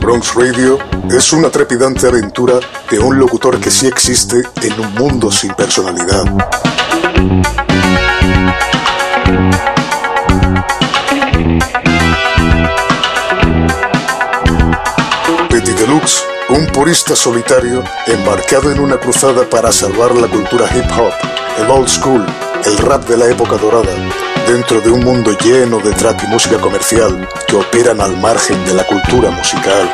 Bronx Radio es una trepidante aventura de un locutor que sí existe en un mundo sin personalidad. Un purista solitario embarcado en una cruzada para salvar la cultura hip hop, el old school, el rap de la época dorada, dentro de un mundo lleno de trap y música comercial que operan al margen de la cultura musical.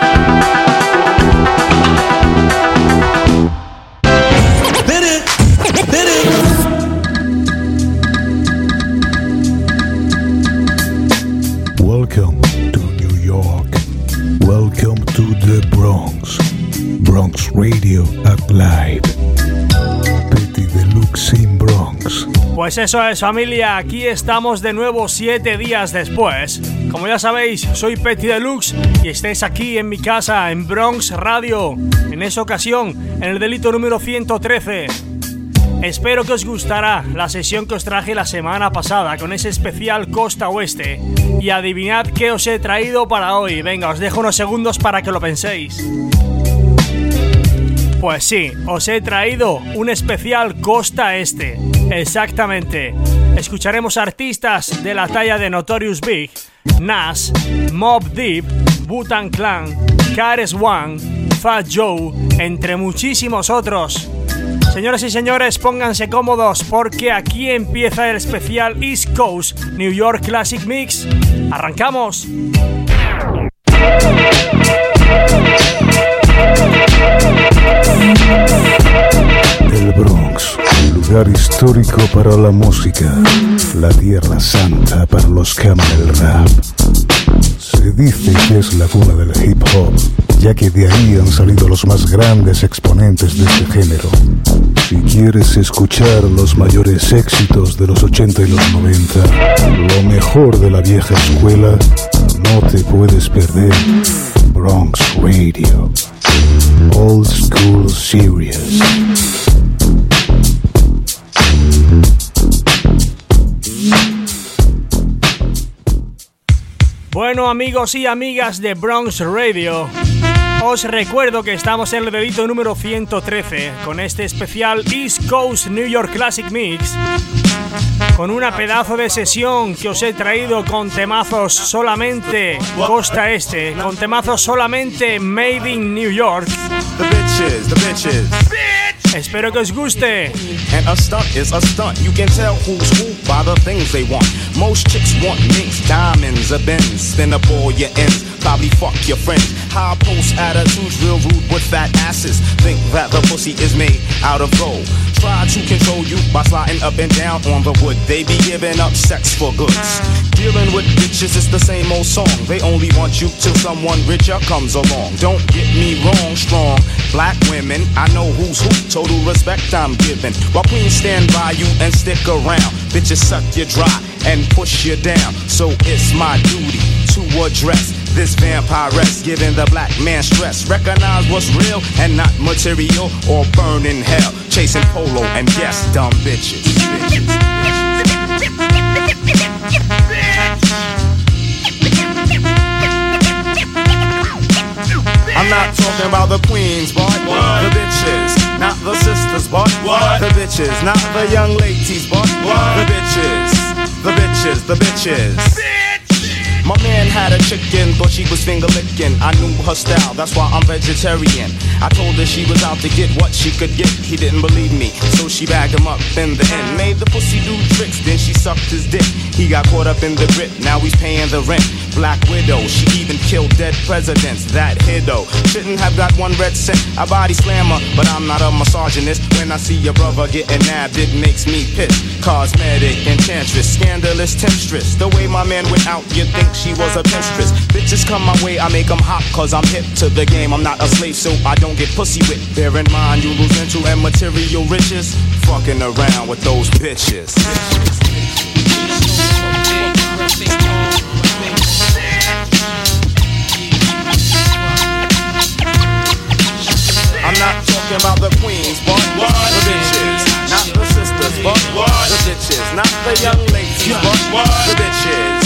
Pues eso es familia, aquí estamos de nuevo siete días después. Como ya sabéis, soy Petty Deluxe y estáis aquí en mi casa en Bronx Radio. En esa ocasión, en el delito número 113. Espero que os gustará la sesión que os traje la semana pasada con ese especial Costa Oeste. Y adivinad qué os he traído para hoy. Venga, os dejo unos segundos para que lo penséis. Pues sí, os he traído un especial Costa Este. Exactamente. Escucharemos artistas de la talla de Notorious Big, Nas, Mob Deep, Butan Clan, Kares One, Fat Joe, entre muchísimos otros. Señoras y señores, pónganse cómodos porque aquí empieza el especial East Coast New York Classic Mix. ¡Arrancamos! Lugar histórico para la música, la tierra santa para los que aman el rap. Se dice que es la cuna del hip hop, ya que de ahí han salido los más grandes exponentes de este género. Si quieres escuchar los mayores éxitos de los 80 y los 90, lo mejor de la vieja escuela, no te puedes perder Bronx Radio. Old School Series. Bueno amigos y amigas de Bronx Radio, os recuerdo que estamos en el delito número 113 con este especial East Coast New York Classic Mix con una pedazo de sesión que os he traído con temazos solamente costa este, con temazos solamente made in New York. The bitches, the bitches. Espero que os guste. And a stunt is a stunt. You can tell who's who by the things they want. Most chicks want minks, diamonds, a Benz. Then up all your ends. Probably fuck your friends. High post attitudes, real rude with fat asses. Think that the pussy is made out of gold. Try to control you by sliding up and down on the wood. They be giving up sex for goods. Dealing with bitches is the same old song. They only want you till someone richer comes along. Don't get me wrong, strong black women. I know who's who. Total respect I'm giving. While queens stand by you and stick around. Bitches suck you dry and push you down. So it's my duty to address this vampiress giving the black man stress. Recognize what's real and not material or burn in hell. Chasing polo and yes, dumb bitches. I'm not talking about the queens, boy. The bitches, not the sisters, boy. The bitches, not the young ladies, boy. The bitches, the bitches, the bitches. My man had a chicken, thought she was finger licking. I knew her style, that's why I'm vegetarian. I told her she was out to get what she could get. He didn't believe me, so she bagged him up in the end. Made the pussy do tricks, then she sucked his dick. He got caught up in the grip, now he's paying the rent. Black widow, she even killed dead presidents. That hiddo shouldn't have got one red cent. I body slammer, but I'm not a misogynist. When I see your brother getting nabbed, it makes me pissed. Cosmetic, enchantress, scandalous temptress. The way my man went out, you think like she was a mistress. Bitches come my way, I make them hop, cause I'm hip to the game. I'm not a slave, so I don't get pussy with. Bear in mind, you lose into and material riches. Fucking around with those bitches. I'm not talking about the queens, but what? the bitches. Not the sisters, but what? the bitches. Not the young ladies, but what? the bitches.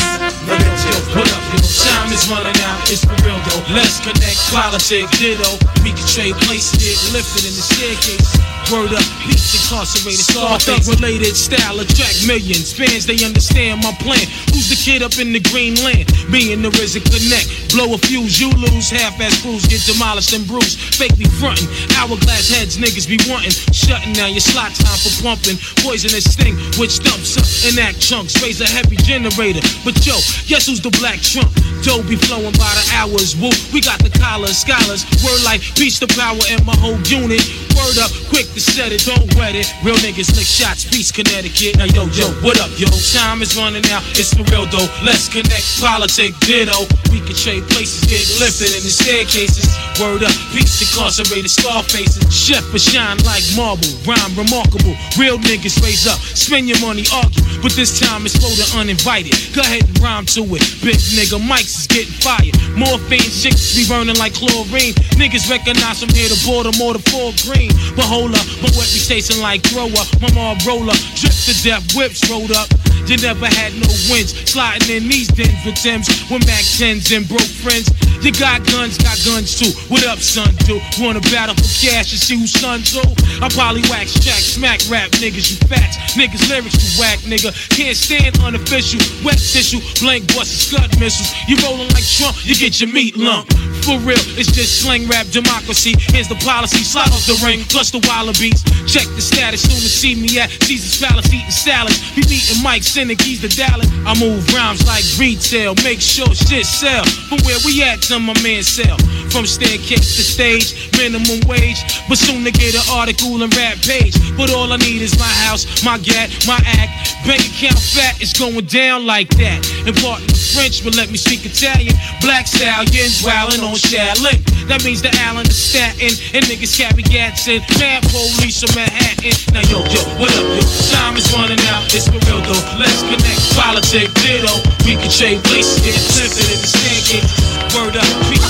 Time is running out, it's for real though. Let's connect, politics, ditto. We can trade places, get lifted in the staircase. Word up, peace incarcerated, Scarface related style attract millions. Fans, they understand my plan. Who's the kid up in the green land? Me and the RZA connect. Blow a fuse, you lose. Half-ass crews get demolished and bruised. Fake me frontin'. Hourglass heads, niggas be wantin'. Shutting down your slot time for pumping. Poisonous sting, which dumps up and act chunks. Raise a heavy generator. But yo, guess who's the black trump? Dough be flowing by the hours. Woo, we got the collars, scholars. Word like beast to power in my whole unit. Word up, quick to set it, don't wet it. Real niggas lick shots, peace, Connecticut. Now yo, yo, what up, yo? Time is running out, it's for real though. Let's connect, politic, ditto. We can trade places, get lifted in the staircases. Word up, peace, incarcerated, scar faces. Chef for shine like marble, rhyme remarkable. Real niggas raise up, spend your money, argue. But this time it's for the uninvited. Go ahead and rhyme to it. Big nigga, mics is getting fired. Morphine, chicks be burning like chlorine. Niggas recognize from here to Baltimore to Fort Greene. But hold up, my reputation like thrower. My mom roller, drip to death, whips rolled up. You never had no wins. Sliding in these dens with Timbs with Mac 10s and broke friends. You got guns, got guns too. What up, son? Do wanna battle for cash and see who's son too? I probably jack, smack rap niggas, you fats. Niggas lyrics, you whack nigga. Can't stand unofficial. Wet tissue, blank busts, scud missiles. You rolling like Trump, you get your meat lump. For real, it's just slang rap democracy. Here's the policy, slide off the ring, plus the wallabies. Check the status, soon to see me at Caesar's Palace eating salads. Be meeting Mike, sending keys to Dallas. I move rhymes like retail, make sure shit sell. From where we at to my man sell. From staircase to stage, minimum wage. But soon to get an article and rap page. But all I need is my house, my gat, my act. Bank account fat is going down like that. Important French, but let me speak Italian. Black stallions wildin' on Shaolin. That means the Allen, the Staten, and niggas carry gats in. Mad police from Manhattan. Now yo, yo, what up, yo? Time is running out, it's for real though. Let's connect, politics, ditto. We can trade places, get lifted in the staircase. Word up, peace,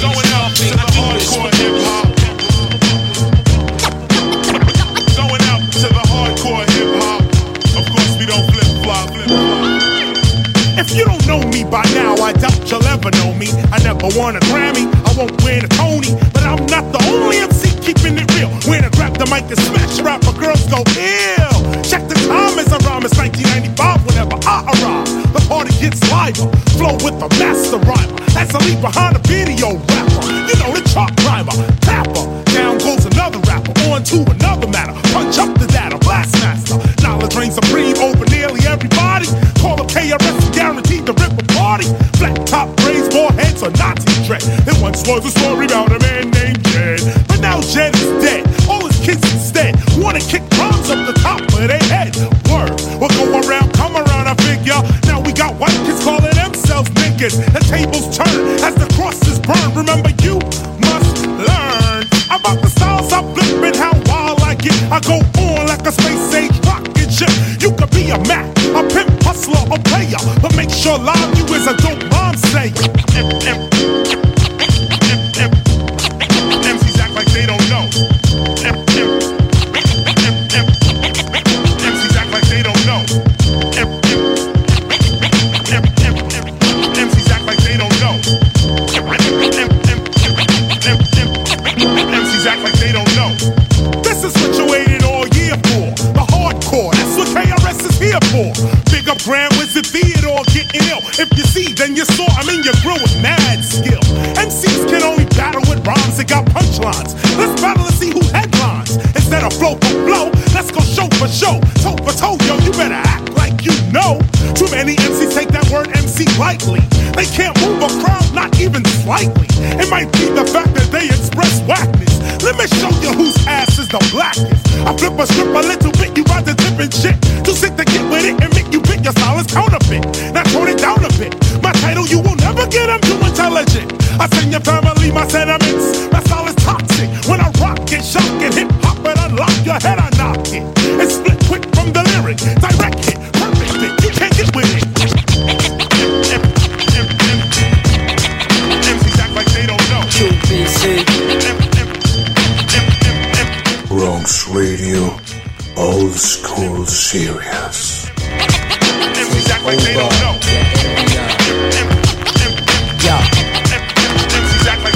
Going out to the hardcore hip hop. Going out to the hardcore hip hop. Of course, we don't flip flop. If you don't know me by now, I doubt you'll ever know me. I never won a that lightly. They can't move a crowd, not even slightly. It might be the fact that they express whackness. Let me show you whose ass is the blackest. I flip a strip a little bit, you got the different shit. Too sick to get with it and make you pick your is counterfeit. Now tone it down a bit. My title, you will never get, I'm too intelligent. I send your family my sentiments. My style toxic. When I rock it, shock it, hip hop and unlock your head,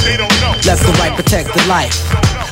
they don't know. Left and right, protect the life.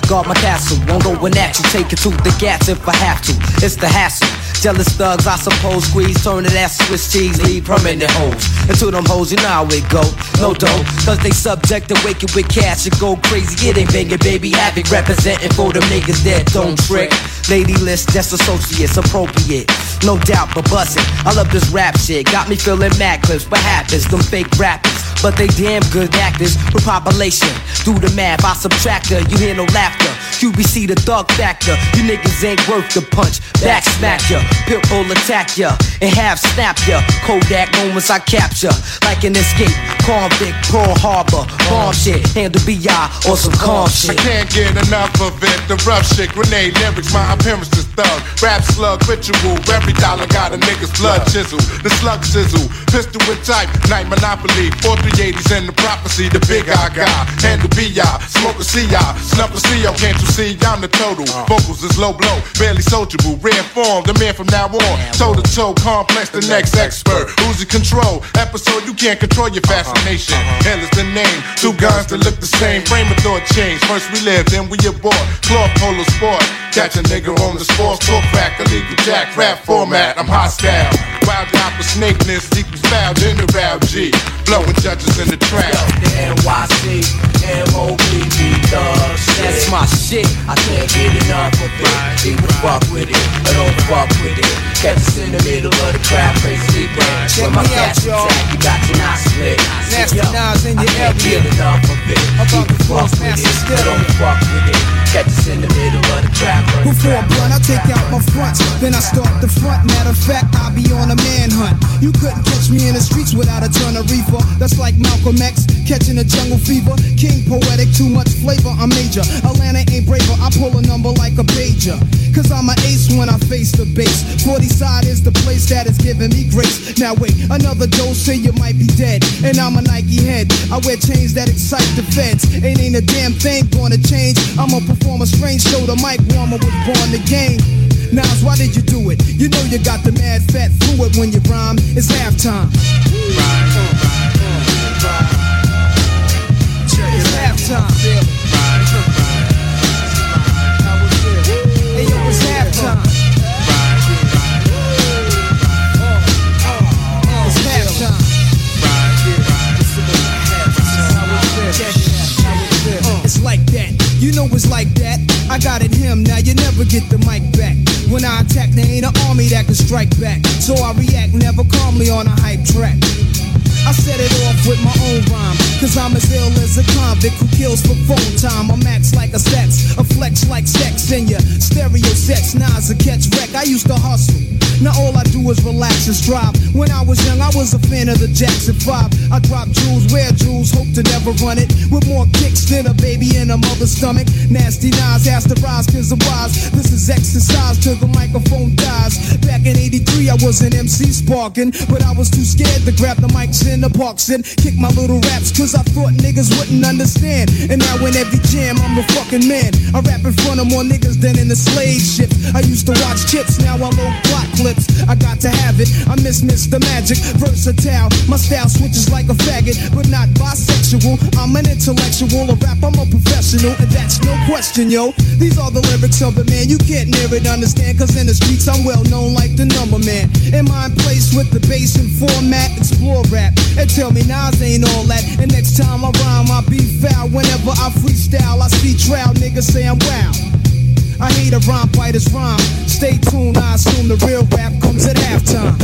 Guard my castle, won't go in action, take it to the gas if I have to. It's the hassle. Jealous thugs, I suppose, squeeze, turn it ass Swiss cheese, leave permanent holes. Into them hoes, you know how it go. No dough, cause they subject to waking with cash and go crazy. It ain't banging, baby, havoc representing for them niggas that don't trick. Lady list, just associates, appropriate. No doubt, but bustin'. I love this rap shit. Got me feeling mad clips. What happens? Them fake rappers. But they damn good actors with population. Do the math, I subtract her. You hear no laughter. QBC the thug factor. You niggas ain't worth the punch. Back smack ya. Pitbull attack ya. And half snap ya. Kodak moments I capture. Like an escape. Convict, Pearl Harbor. Bomb shit. Handle BI or some calm shit. I can't get enough of it. The rough shit, grenade lyrics, my appearance is thug. Rap slug, ritual. Every dollar got a nigga's blood chisel. The slug sizzle, pistol with type, night monopoly. 4380s and the prophecy, the big I got. Handle BI, smoke a CI, snuff a CO. Can't you see? I'm the total. Uh. Vocals is low blow, barely sociable. Rare form, the man from now on. Toe to toe, complex, the next expert. Who's in control? Episode, you can't control your uh-huh. fascination. Uh-huh. Hell is the name. Two guns that look the same. Frame of thought change. First we live, then we abort. Cloth polo sport. Catch a nigga on the sports talk back. Illegal jack rap format. I'm hostile. Wild out for snakeness equals foul in the row G. Blowing judges in the trap. The NYC, MOBB thugs. That's my shit. I can't get enough of it. People fuck with it, I don't fuck with it. Catch us in the middle of the crowd, crazy sleeping. When my me out, y'all. attack, you got your knot split. Nasty Nas in I your can't area. get enough of it. About People the fuck with it, I don't fuck with it. Catch us in the middle of the crazy Before I blunt, I take out my fronts, then I start the front. Matter of fact, I'll be on a manhunt. You couldn't catch me in the streets without a ton of reefer. That's like Malcolm X catching a jungle fever. King poetic, too much flavor. I'm major. Atlanta ain't braver. I pull a number like a pager. Cause I'm an ace when I face the base. 40 side is the place that is giving me grace. Now wait, another dose, say you might be dead. And I'm a Nike head. I wear chains that excite the feds. Ain't ain't a damn thing gonna change. I'ma perform a strange, show, the mic warmer was born the game. Nas, why did you do it? You know you got the mad fat fluid when you rhyme. It's halftime. Yo, it's halftime. It's halftime. Uh, it's like that. You know it's like that. I got it him, now you never get the mic back. When I attack, there ain't an army that can strike back. So I react never calmly on a hype track. Cause I'm as ill as a convict who kills for phone time. I'm max like a sex, a flex like sex in your stereo. Now it's a catch wreck. I used to hustle. Now all I do is relax and strive. When I was young, I was a fan of the Jackson 5. I drop jewels, wear jewels, hope to never run it. With more kicks than a baby in a mother's stomach. Nasty Nas has to rise cause I'm wise. This is exercise till the microphone dies. Back in 83, I was an MC sparking. But I was too scared to grab the mics in the parks and kick my little raps cause I thought niggas wouldn't understand. And now in every jam, I'm a fucking man. I rap in front of more niggas than in the slave ship. I used to watch chips, now I load plot clips. I got to have it. I miss Mr. Magic, versatile. My style switches like a faggot, but not bisexual. I'm an intellectual, a rap, I'm a professional, and that's no question, yo. These are the lyrics of the man. You can't near it, understand, cause in the streets I'm well known like the number man. In place with the bass and format? Explore rap and tell me Nas ain't all that. And next time I rhyme, I be foul. Whenever I freestyle, I see trout niggas say I'm wow. I hate a rhyme fighter's rhyme. Stay tuned, I assume the real rap comes at halftime.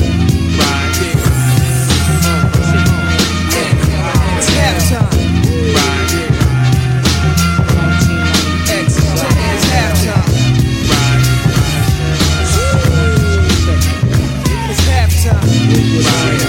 Halftime. Halftime.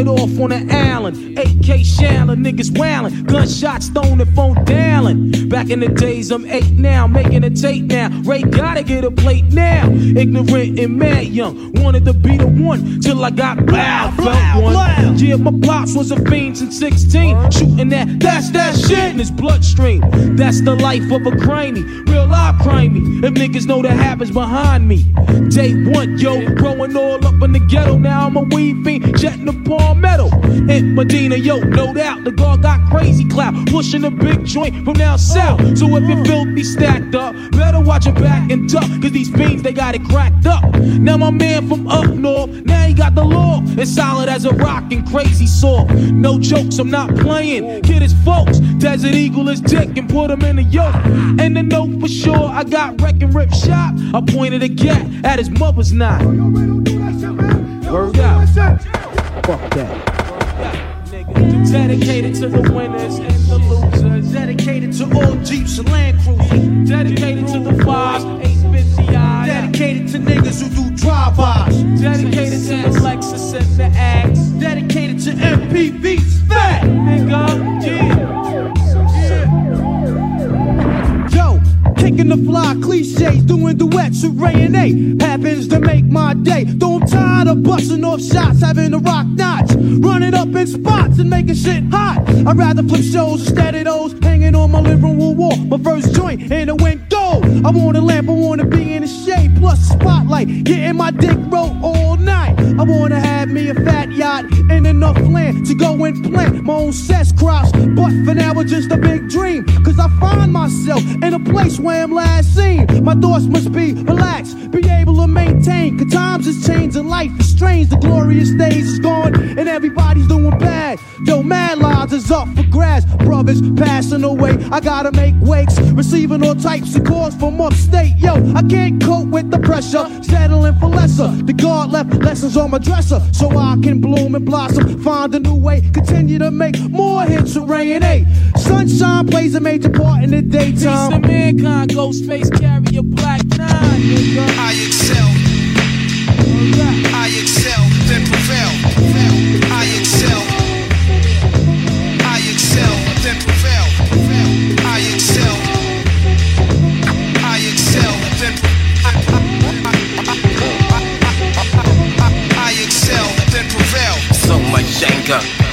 Started off on an island, AK shallin', niggas wailing, gunshots thrown and phone dialing. Back in the days, I'm eight now, making a tape now. Ray gotta get a plate now. Ignorant and mad young, wanted to be the one till I got loud. Felt one. Yeah, my pops was a fiend since 16, shooting that. That's that shit in his bloodstream. That's the life of a crimey, real life crimey. If niggas know the habits behind me. Day one, yo, growing all up in the ghetto. Now I'm a weed fiend, jetting the palmetto. In Medina, yo, no doubt the guard got crazy clout, pushing a big joint from down south. So if you filthy stacked up, better watch your back and duck, cause these fiends they got it cracked up. Now my man from up north, now he got the law. as solid as a rock and crazy saw. No jokes, I'm not playing. Kid is folks, Desert Eagle is dick and put him in a yoke. And the note for sure, I got wreck and rip shot. I pointed a gat at his mother's knot. Word out. Fuck that. Dedicated to the winners and the losers. Dedicated to all Jeeps and Land Cruisers. Dedicated to the fives, 850 eyes. Dedicated to niggas who do drive-bys. Dedicated to the Lexus and the Axe. Dedicated to MPVs. Fat nigga, yeah. Kicking the fly cliches, doing duets and A. Happens to make my day. Though I'm tired of busting off shots, having to rock knots, running up in spots and making shit hot. I'd rather flip shows instead of those hanging on my living room wall. My first joint in went gold. I want a lamp, I wanna be in the shade, plus spotlight, getting my dick rolled all night. I wanna have me a fat yacht and enough land to go and plant my own cess crops. But for now, it's just a big dream. Cause I find myself in a place where I'm last seen. My thoughts must be relaxed, be able to maintain. Cause times is changing, life is strange. The glorious days is gone, and everybody's doing bad. Yo, mad lives is up for grabs. Brothers passing away, I gotta make wakes. Receiving all types of calls from upstate. Yo, I can't cope with the pressure, settling for lesser. The God left lessons on my dresser, so I can bloom and blossom. Find a new way, continue to make more hits with Ray and A. Sunshine plays a major part in the daytime. To mankind, Ghostface carry a black nine, nigga.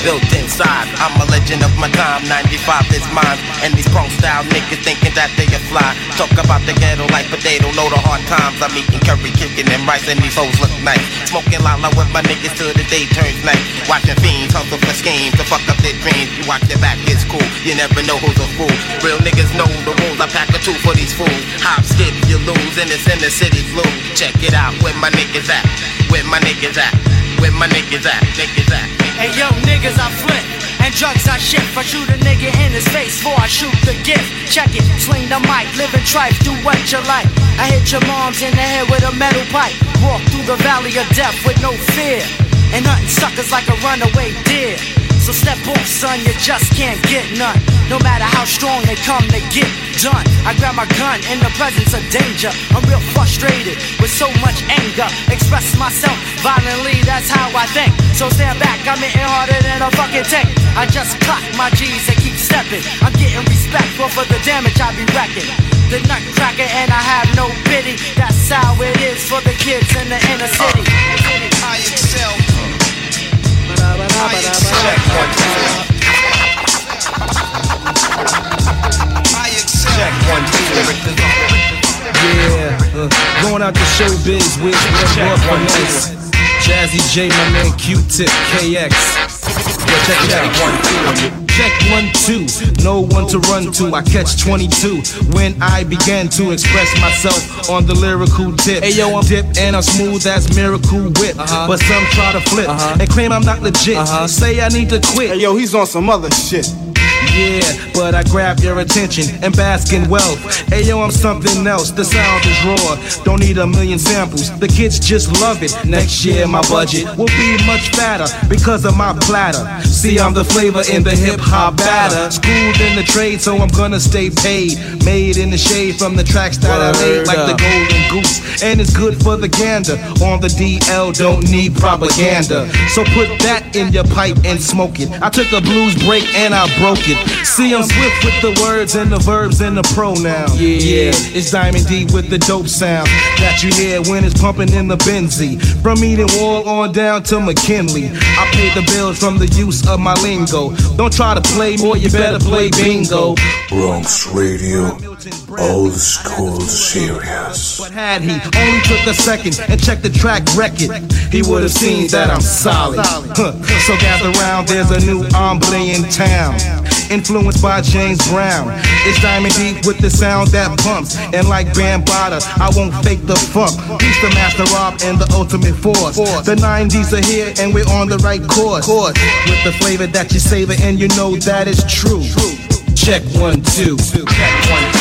Built inside. I'm a legend of my time. 95 is mine. And these punk style niggas thinking that they are fly. Talk about the ghetto life, but they don't know the hard times. I'm eating curry, kicking and rice, and these hoes look nice. Smoking lala with my niggas till the day turns night. Watching fiends hustle for schemes to fuck up their dreams. You watch your back, it's cool. You never know who's a fool. Real niggas know the rules. I pack a two for these fools. Hop, skip, you lose, and it's in the city flu. Check it out, where my niggas at? Where my niggas at? Where my niggas at? Niggas at? Hey yo, niggas, I flip. And drugs I shift. I shoot a nigga in his face before I shoot the gift. Check it, swing the mic, live and trife, do what you like. I hit your moms in the head with a metal pipe. Walk through the valley of death with no fear. And hunting suckers like a runaway deer. So step off, son, you just can't get none. No matter how strong they come, they get done. I grab my gun in the presence of danger. I'm real frustrated with so much anger. Express myself violently, that's how I think. So stand back, I'm hitting harder than a fucking tank. I just clock my G's and keep stepping. I'm getting respectful for the damage I be wrecking. The nutcracker and I have no pity. That's how it is for the kids in the inner city. I excel. Yeah, uh, going out to showbiz with Red Finesse. Jazzy Jay, my man Q-Tip, KX. Yo, check it out. Check one, two, no one to run to. I catch 22 when I began to express myself on the lyrical dip. Hey yo, I'm dip and I'm smooth as miracle whip. Uh-huh. But some try to flip uh-huh. and claim I'm not legit. Uh-huh. Say I need to quit. Hey yo, he's on some other shit. Yeah, but I grab your attention and bask in wealth. Ayo, I'm something else. The sound is raw. Don't need a million samples. The kids just love it. Next year, my budget will be much fatter because of my platter. See, I'm the flavor in the hip hop batter. Schooled in the trade, so I'm gonna stay paid. Made in the shade from the tracks that I laid, like the golden goose. And it's good for the gander. On the DL, don't need propaganda. So put that in your pipe and smoke it. I took a blues break and I broke it. See, I'm swift with the words and the verbs and the pronoun. Yeah, yeah. it's Diamond D with the dope sound that you hear when it's pumping in the Benzie. From Eden Wall on down to McKinley, I paid the bills from the use of my lingo. Don't try to play more, you better play bingo. Bronx Radio, old school serious. But had he only took a second and checked the track record, he would have seen that I'm solid. Huh. So gather round, there's a new ombre in town influenced by James Brown. It's Diamond D with the sound that pumps, and like Bambaataa, I won't fake the funk. He's the master Rob and the ultimate force. The 90s are here and we're on the right course. With the flavor that you savor, and you know that is true. Check one, two. Check one, two.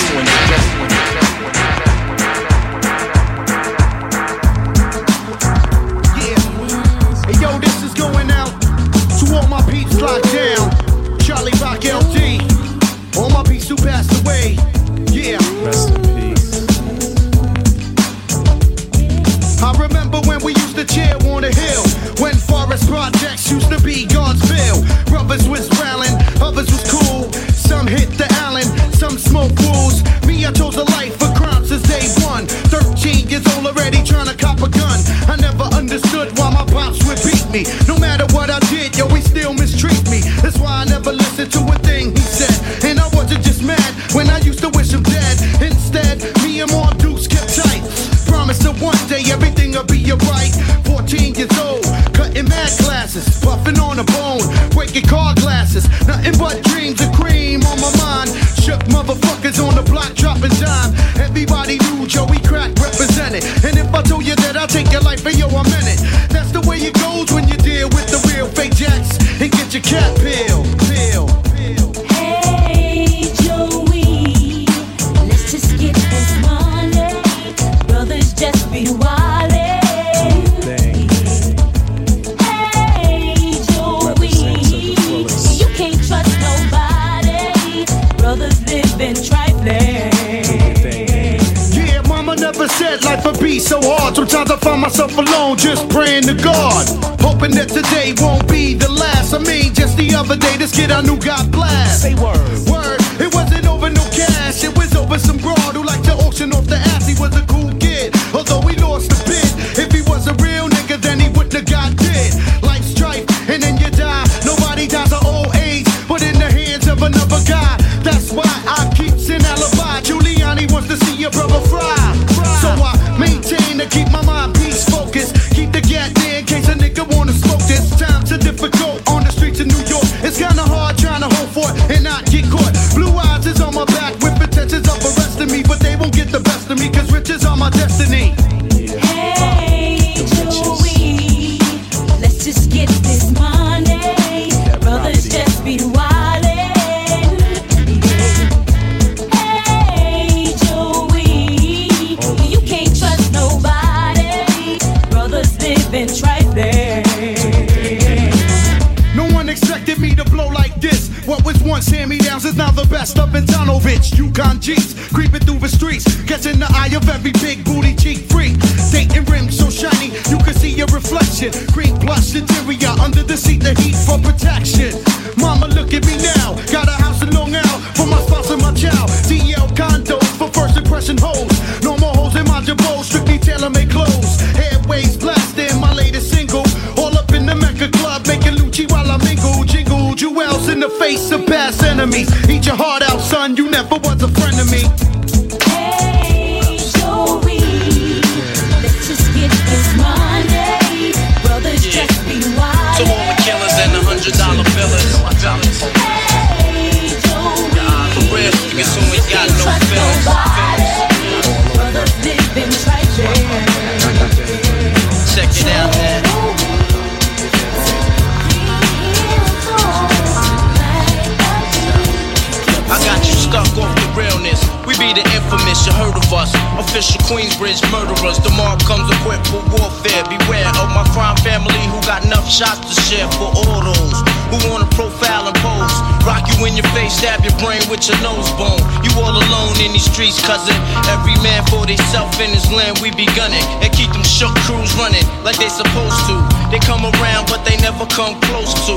Got enough shots to share for all those who wanna profile and pose. Rock you in your face, stab your brain with your nose bone. You all alone in these streets, cousin. Every man for theyself in his land, we be gunning. And keep them shook crews running like they supposed to. They come around, but they never come close to.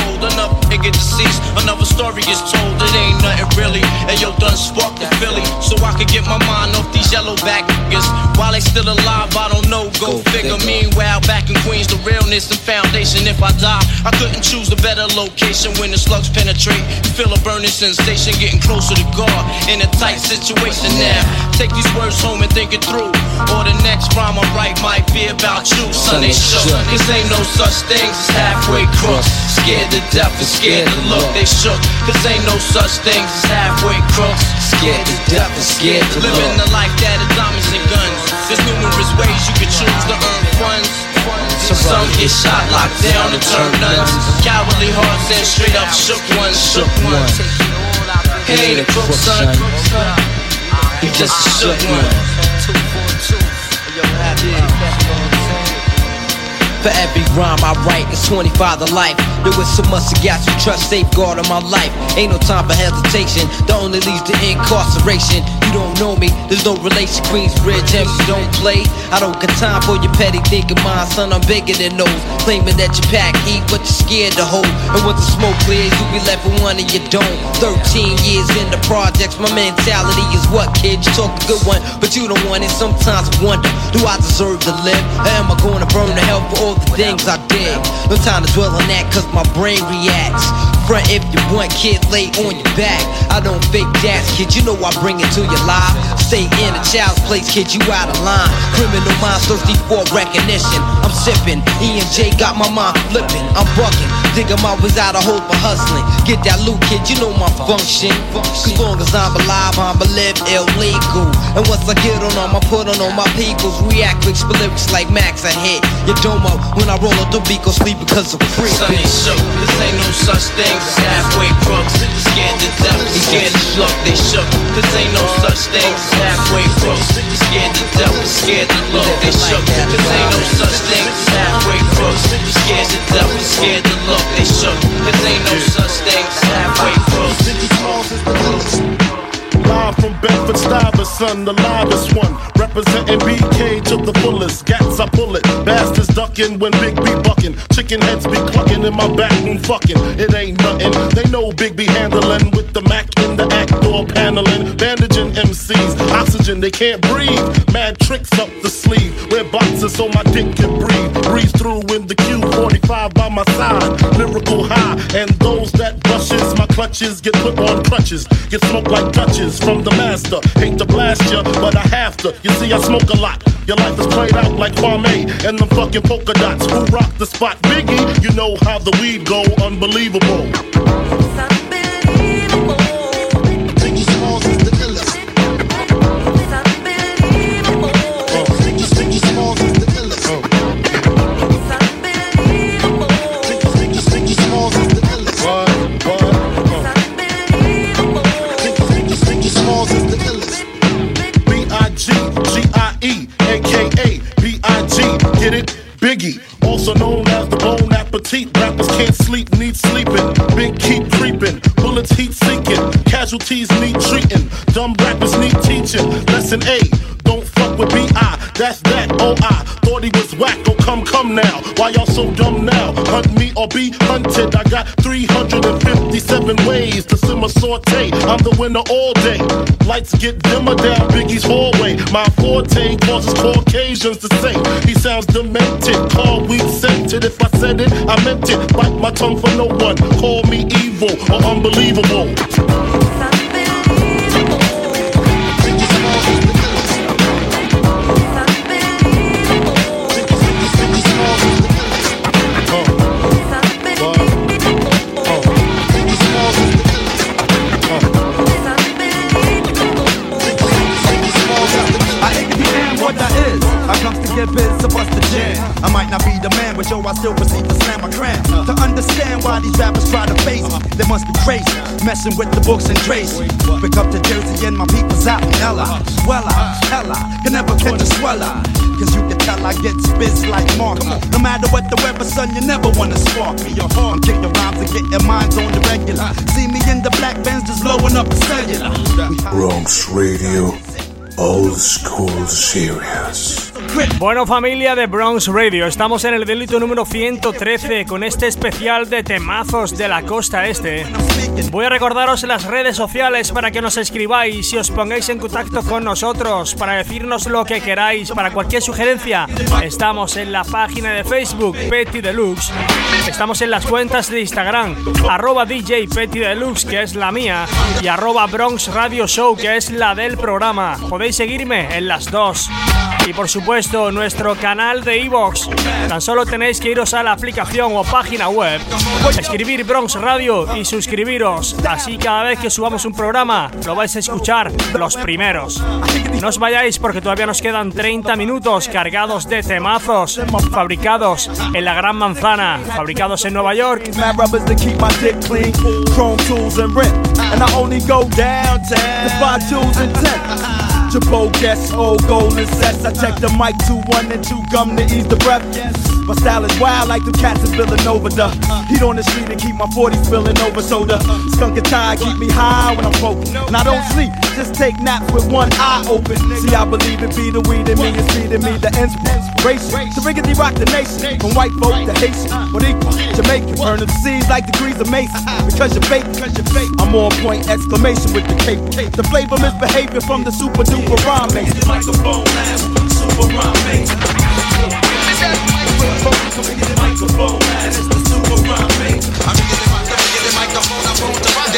Another nigga deceased, another story is told. It ain't nothing really. And yo, done sparked the Philly, so I could get my mind off these yellow back niggas. While they still alive, I don't know. Go, figure. Meanwhile, back in Queens, the realness and foundation. If I die, I couldn't choose a better location when the slugs penetrate. You feel a burning sensation, getting closer to God in a tight situation now. Take these words home and think it through. Or the next rhyme I write might be about you, son. They shook. Cause ain't no such thing as halfway crooks. Scared to death and scared to look. They shook. Cause ain't no such thing as halfway crooks. Scared to death and scared to look. Living the life that is diamonds and guns. There's numerous ways you can choose to earn funds. Some get shot, locked down, and turn nuns. Cowardly hearts and straight up shook ones, shook ones. He ain't a crook, son. He just a shook one. For every rhyme I write, it's 25 to life. There was so much I got you trust, safeguard of my life. Ain't no time for hesitation, the only leads to incarceration. You don't know me, there's no relation. Queensbridge, MC don't play. I don't got time for your petty thinking, mine, son. I'm bigger than those. Claiming that you pack heat, but you're scared to hold. And once the smoke clears, you be left with one and you don't. 13 years in the projects, my mentality is what, kid? You talk a good one, but you don't want it. Sometimes I wonder, do I deserve to live? Or am I gonna burn to hell for all the things I did? No time to dwell on that, cause my brain reacts. Front if you want, kid, lay on your back. I don't fake jazz, kid, you know I bring it to your life. Stay in a child's place, kid, you out of line. Criminal minds thirsty for recognition. I'm sipping, E and J got my mind flipping. I'm bucking, dig 'em out without a hope for hustling. Get that loot, kid, you know my function. As long as I'm alive, I'm a live illegal. And once I get on them, I put on all my peoples. React with lyrics like Max, I hit your domo. When I roll up the beat, go sleep because I'm free. Son ain't shook, this ain't no such thing as halfway crooks. Scared to death, scared to look, they shook. This ain't no such thing as halfway crooks. Scared to death, scared to look, they shook. This ain't no such thing as halfway crooks. Scared to death, scared to look, they shook. This ain't no such thing as halfway crooks. From Bedford Stuyvesant, the loudest one. Representing BK to the fullest. Gats, I pull it. Bastards ducking when Big B bucking. Chicken heads be clucking in my back room fucking. It ain't nothing. They know Big B handling with the Mac in the act door paneling. Bandaging MCs. Oxygen, they can't breathe. Mad tricks up the sleeve. Wear boxes so my dick can breathe. Breeze through in the Q45 by my side. Lyrical high. And those that brushes my clutches get put on crutches. Get smoked like Dutches from the master. Hate to blast ya, but I have to. You see, I smoke a lot. Your life is played out like Kwame and the fucking polka dots. Who rock the spot? Biggie, you know how the weed go. Unbelievable. A, don't fuck with B.I. That's that, oh I thought he was whack. Oh come, come now. Why y'all so dumb now? Hunt me or be hunted. I got 357 ways to simmer saute. I'm the winner all day. Lights get dimmer down Biggie's hallway. My forte causes Caucasians to say he sounds demented. Call weed scented. If I said it, I meant it. Bite my tongue for no one. Call me evil or unbelievable. But yo, I still proceed to slam my crown. To understand why these rappers try to face me, they must be crazy, messing with the books and Tracy. Pick up the Jersey and my people's out in Ella. Swella, hella, can never catch a sweller. Cause you can tell I get spits like Mark. No matter what the weather, son, you never wanna spark me. Your heart, I'm kicking rhymes and getting minds on the regular. See me in the black bands just blowing up the cellular. Bronx Radio, old school serious. Bueno familia de Bronx Radio, estamos en el delito número 113 con este especial de temazos de la costa este. Voy a recordaros las redes sociales para que nos escribáis y os pongáis en contacto con nosotros para decirnos lo que queráis, para cualquier sugerencia. Estamos en la página de Facebook Petty Deluxe, estamos en las cuentas de Instagram arroba DJ Petty Deluxe que es la mía y arroba Bronx Radio Show que es la del programa. Podéis seguirme en las dos. Y por supuesto, nuestro canal de iVoox. Tan solo tenéis que iros a la aplicación o página web, escribir Bronx Radio y suscribiros. Así cada vez que subamos un programa, lo vais a escuchar los primeros. No os vayáis porque todavía nos quedan 30 minutos cargados de temazos fabricados en la Gran Manzana, fabricados en Nueva York. Jabot guess, old golden sets. I check the mic, two one and two gum to ease the breath. My style is wild like the cats in Villanova. The heat on the street and keep my 40 spilling over. So the skunk and tie keep me high when I'm focused. And I don't sleep, just take naps with one eye open. See, I believe it be the weed in me is feeding me the inspiration to riggedy rock the nation. From white folk to Haitian, equal Jamaican. Burn the seas like degrees of Mason. Because you're fake, I'm on point exclamation with the cape. The flavor misbehavior from the super duper super rhyme maker.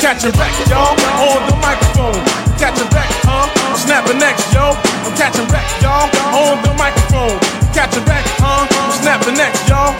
Catch it back, y'all, on the microphone. Catch it back, huh? I'm snapping next, yo. I'm catching back, y'all, on the microphone. Catch it back, huh? I'm snapping next, y'all.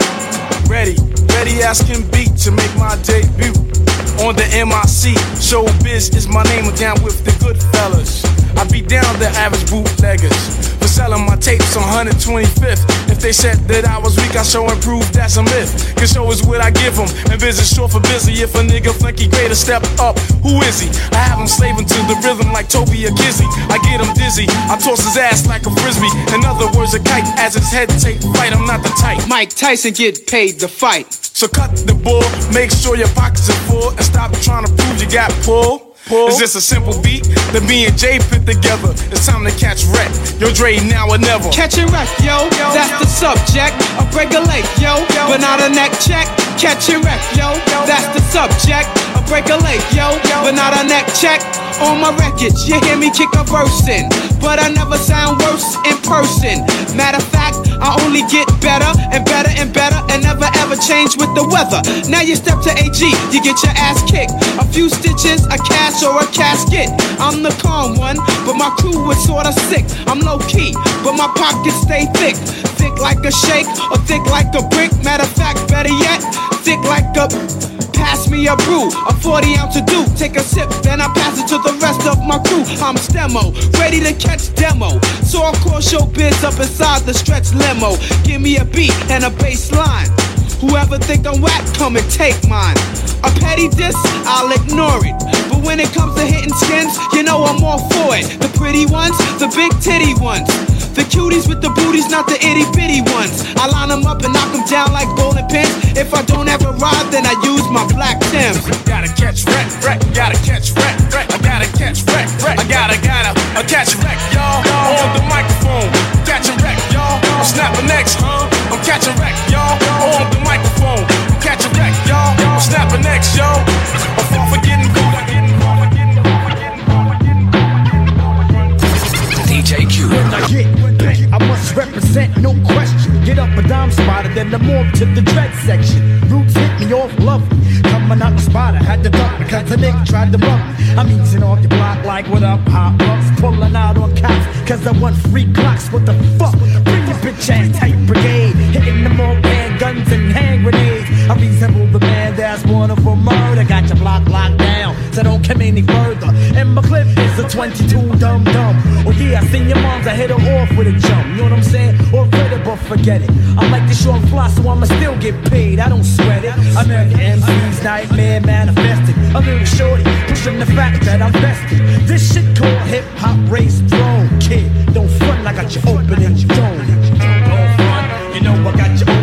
Ready, ready asking beat to make my debut on the MIC. Showbiz is my name, I'm down with the good fellas. I be down the average bootleggers for selling my tapes on 125th. If they said that I was weak, I show and prove that's a myth. Cause show is what I give them, and business short for busy. If a nigga he greater, step up. Who is he? I have him slaving to the rhythm like Toby or Kizzy. I get him dizzy, I toss his ass like a frisbee. In other words, a kite as his head take flight. I'm not the type. Mike Tyson get paid to fight. So cut the bull, make sure your pockets are full, and stop trying to prove you got pull. Pull. Is this a simple beat that me and Jay put together? It's time to catch wreck. Yo, Dre, now or never. Catch a wreck, yo. That's the subject. A break a leg, yo. But not a neck check. Catch a wreck, yo. That's the subject. A break a leg, yo. But not a neck check. On my records, you hear me kick a verse in. But I never sound worse in person. Matter of fact, I only get better and better and better and never ever change with the weather. Now you step to AG, you get your ass kicked. A few stitches, a cast or a casket. I'm the calm one, but my crew is sorta sick. I'm low key, but my pockets stay thick. Thick like a shake or thick like a brick. Matter of fact, better yet, thick like a. Pass me a brew, a 40 ounce to do. Take a sip, then I pass it to the rest of my crew. I'm Stemo, ready to catch demo. So I'll call Showbiz up inside the stretch limo. Give me a beat and a bass line. Whoever think I'm whack, come and take mine. A petty diss, I'll ignore it. But when it comes to hitting skins, you know I'm all for it. The pretty ones, the big titty ones. The cuties with the booties, not the itty bitty ones. I line them up and knock them down like bowling pins. If I don't ever ride, then I use my black Timbs. Gotta catch wreck, wreck, gotta catch wreck, wreck. I gotta catch wreck, wreck. I gotta, gotta, I catch wreck, y'all. On the microphone, catching wreck, y'all. I'm snapping next, huh? I'm catching wreck, y'all. On the microphone, catching wreck, y'all. I'm snapping next, yo. I'm far for getting good. I getting DJ Q. When I get back, I must represent, no question. Get up a dime spotter, then the morph to the dread section. Roots hit me off lovely. Coming out the spotter, had to duck because the nigga tried to bump. I'm eating off the block like what up, hot bucks. Pulling out on cops, cause I want free clocks. What the fuck? Bring your bitch ass tight brigade. Hitting them all bad guns and hand grenades. I resemble the man that's wanted for murder. Got your block locked down, so don't come any further. And my clip is a a 22 dumb dumb. Oh yeah, I seen your moms, I hit her off with a jump. You know what I'm saying? Or credit, but forget it. I like the short fly, so I'ma still get paid. I don't sweat it. I'm MC's nightmare manifested. A little shorty, pushing the fact that I'm vested. This shit called hip hop race throne. Kid, don't front I got you open dome. Don't front, you know I got you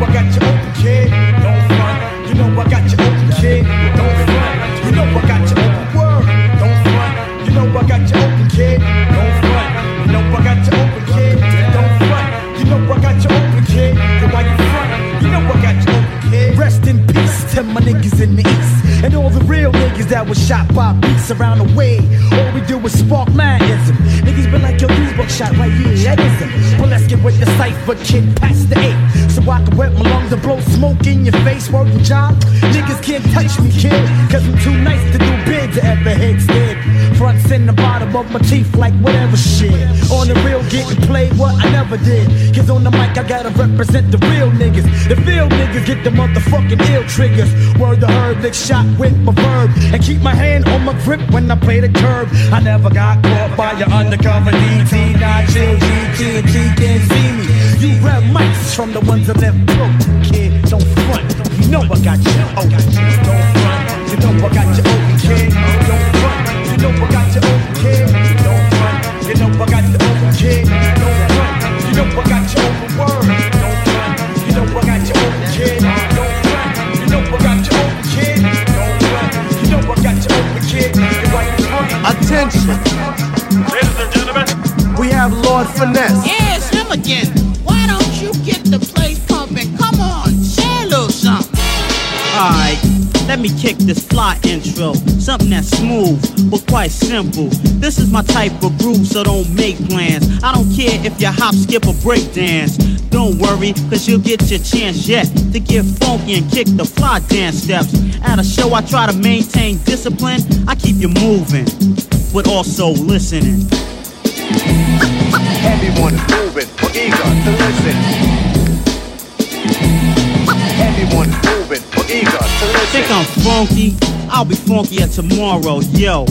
know I got you open, kid. Don't front, you know I got you open, kid. Don't front, you know I got you open, word. Don't front, you know I got you open, kid. Don't front, you know I got you open, kid. Don't front, you know I got you open, kid. Then why you front, you know I got you open, kid. Rest in peace to my niggas in the east. And all the real niggas that was shot by beats around the way. All we do is spark madism. Niggas been like, yo, these buckshot right here, that is them. But let's get with the cipher, kid, past the eight. So I can wet my lungs and blow smoke in your face, working job. Niggas can't touch me, kid, cause I'm too nice to do big to ever hit stick. Fronts in the bottom of my teeth, like whatever shit. On the real, getting played what I never did. Cause on the mic, I gotta represent the real niggas. The real niggas get the motherfucking ill triggers. Word the herb, lick shot with my verb. And keep my hand on my grip when I play the curb. I never got caught by your DT. See me. You mics from the ones that left broke, kid. Don't front, you know I got you open. Don't you got you. Don't front, you know I got you kid. Don't front, you know I got you kid. Don't front, you know I got you kid. Don't front, you know I got you? Attention. Ladies and gentlemen, We have Lord Finesse. Yes, him again. Why don't you get the place pumping? Come on, share a little something. Alright, let me kick this fly intro. Something that's smooth, but quite simple. This is my type of groove, so don't make plans. I don't care if you hop, skip, or break dance. Don't worry, cause you'll get your chance yet to get funky and kick the fly dance steps. At a show, I try to maintain discipline. I keep you moving, but also listening. Everyone's moving, or eager to listen. Everyone's moving, or eager to listen. Think I'm funky? I'll be funkier tomorrow, yo.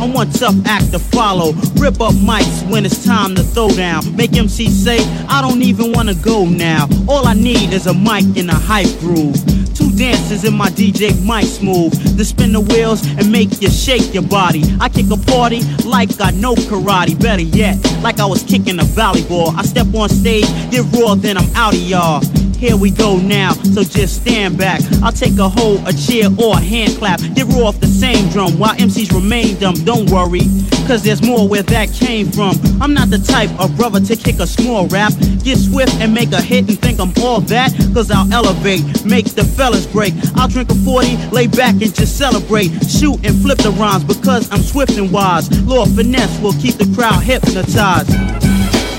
I'm one tough act to follow. Rip up mics when it's time to throw down. Make MC say, I don't even wanna go now. All I need is a mic and a hype groove. Two dancers in my DJ mic move. to spin the wheels and make you shake your body. I kick a party like I know karate. Better yet, like I was kicking a volleyball. I step on stage, get raw, then I'm out of y'all. Here we go now, so just stand back. I'll take a hold, a cheer, or a hand clap. Get raw off the same drum while MCs remain dumb. Don't worry, cause there's more where that came from. I'm not the type of brother to kick a small rap. Get swift and make a hit and think I'm all that. Cause I'll elevate, make the fellas break. I'll drink a 40, lay back and just celebrate. Shoot and flip the rhymes because I'm swift and wise. Lord Finesse will keep the crowd hypnotized.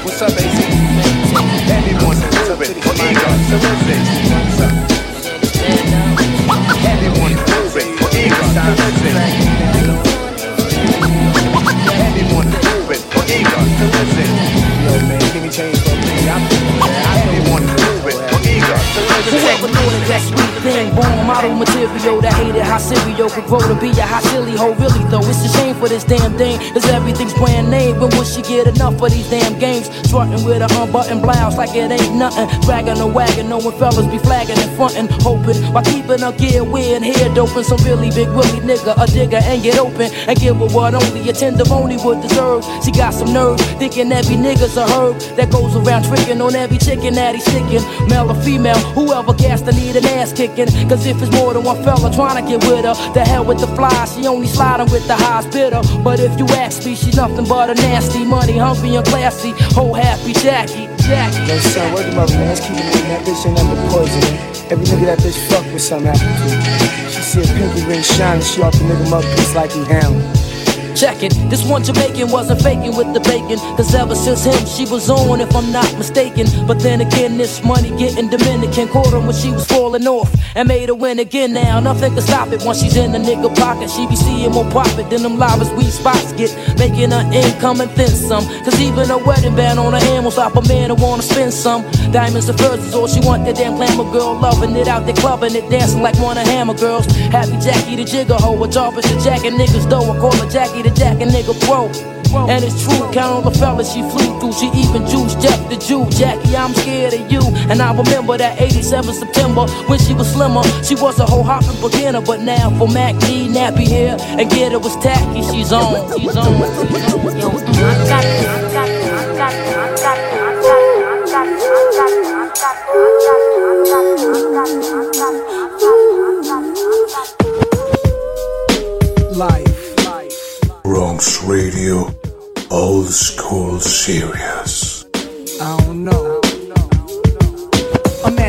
What's up, AC? Moving, or eager to listen. Everyone's moving, or eager to listen. Everyone's moving, or eager to listen. Yo, man, give me me. Everyone's moving, or eager to listen. Whoever know that that sweet thing, born model material that hated how cereal could grow to be a hot silly hoe. Really though, it's a shame for this damn thing, cause everything's brand name. When will she get enough of these damn games? Strutting with a unbuttoned blouse like it ain't nothing. Dragging a wagon, knowing fellas be flagging and fronting, hoping by keeping her gear weird hair doping. Some really big willy nigga, a digger, and get open and give her what only a tenderoni would deserve. She got some nerve, thinking every nigga's a herb that goes around tricking on every chicken that he's sticking. Male or female, whoever gas to need an ass Cause if it's more than one fella trying to get with her, the hell with the fly, she only sliding with the bidder. But if you ask me, she's nothing but a nasty, money hungry and classy, whole happy Jackie. Jackie. Yo, son, word them up, man. Let's it. That bitch ain't but poison. Every nigga that bitch fuck with something happen to. She see a pinky ring shining, she off the nigga mug piece like he hound. Check it, this one Jamaican wasn't faking with the bacon. Cause ever since him, she was on, if I'm not mistaken. But then again, this money getting Dominican. Caught her when she was falling off and made her win again now. Nothing can stop it once she's in the nigga pocket. She be seeing more profit than them livest weed spots get. Making her income and then some. Cause even a wedding band on her hand will stop a man who wanna spend some. Diamonds and furs is all she want. That damn glamour girl loving it out there clubbing it, dancing like one of hammer girls. Happy Jackie the jigger hoe, a Jarvis the jack and niggas though. I call her Jackie the jack and nigga broke. And it's true, count on the fellas she flew through. She even juiced Jeff the Jew. Jackie, I'm scared of you. And I remember that 87 September when she was slimmer. She was a whole hopping beginner, but now for Mac D, nappy hair, and get it was tacky. She's on, she's on. Yo, mm, I got this, I got school called serious.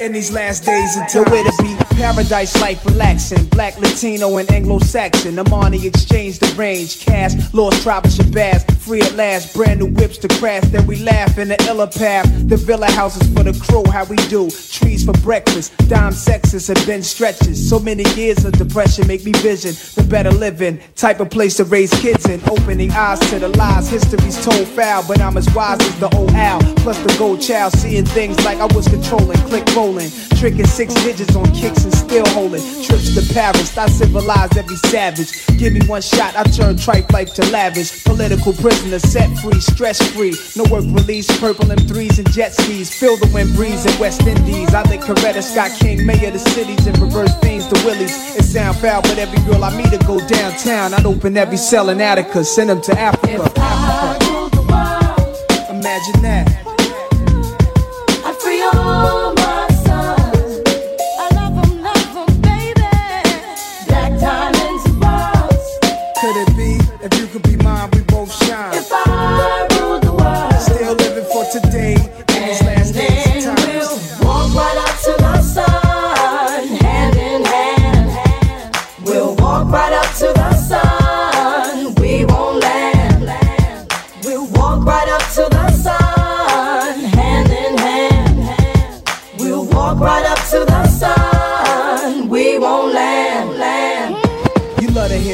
In these last days until to be. Paradise life relaxing. Black, Latino, and Anglo Saxon. Armani Exchange the range. Cash, lost tribe of Shabazz. Free at last. Brand new whips to crash. Then we laugh in the illa path. The villa houses for the crew. How we do. Trees for breakfast. Dime sexes have been stretches. So many years of depression make me vision the better living. Type of place to raise kids in. Opening eyes to the lies. History's told foul. But I'm as wise as the old owl. Plus the gold child. Seeing things like I was controlling. Click rolling. Tricking six digits on kicks and still holding. Trips to Paris. I civilized every savage. Give me one shot. I turn tripe life to lavish. Political prisoner set free. Stress free. No work release. Purple M3s and jet skis. Feel the wind breeze in West Indies. I think Coretta Scott King, mayor of the cities, and reverse things to Willies. It sound foul, but every girl I meet to go downtown. I'd open every cell in Attica, send them to Africa. Imagine that. I free all